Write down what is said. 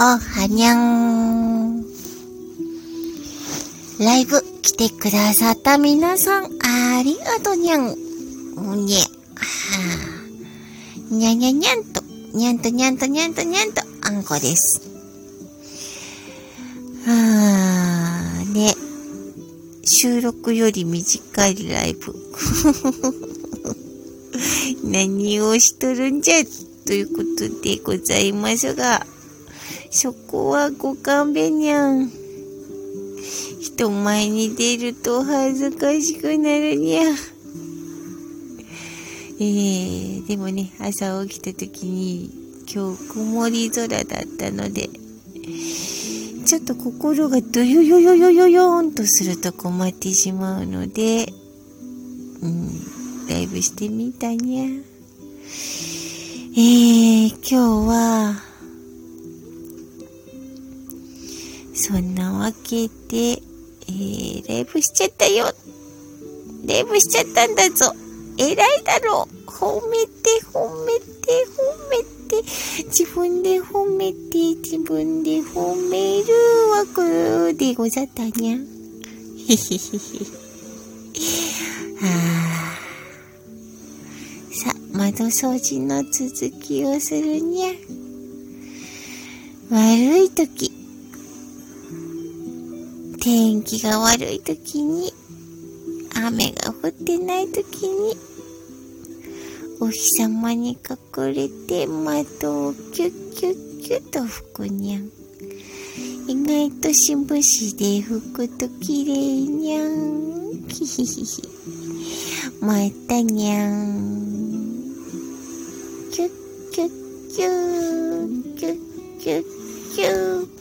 おはにゃん。ライブ来てくださった皆さん、ありがとにゃん。にゃ。は、にゃにゃにゃんと、にゃんとにゃんとにゃんとにゃんと、あんこです。はあ、ね。収録より短いライブ。何をしとるんじゃ、ということでございますが、そこはご勘弁にゃん。人前に出ると恥ずかしくなるにゃ。えー、でもね、朝起きた時に今日曇り空だったので、ちょっと心がドヨヨヨヨヨヨーンとすると困ってしまうので、うん、ライブしてみたにゃ。えー、今日は、そんなわけで、えー、ライブしちゃったよ。ライブしちゃったんだぞ。偉いだろう。褒めて、褒めて、褒めて。自分で褒めて、自分で褒めるわけでござったにゃ。へへへへ。はあ。さ、窓掃除の続きをするにゃ。悪い時、天気が悪い時に、雨が降ってない時に、お日様に隠れて窓をキュッキュッキュッと吹くにゃん。意外としぶしで吹くと綺麗にゃん。ひひひひ。またにゃん。キュッキュッキュッ、キュッキュッキュッ。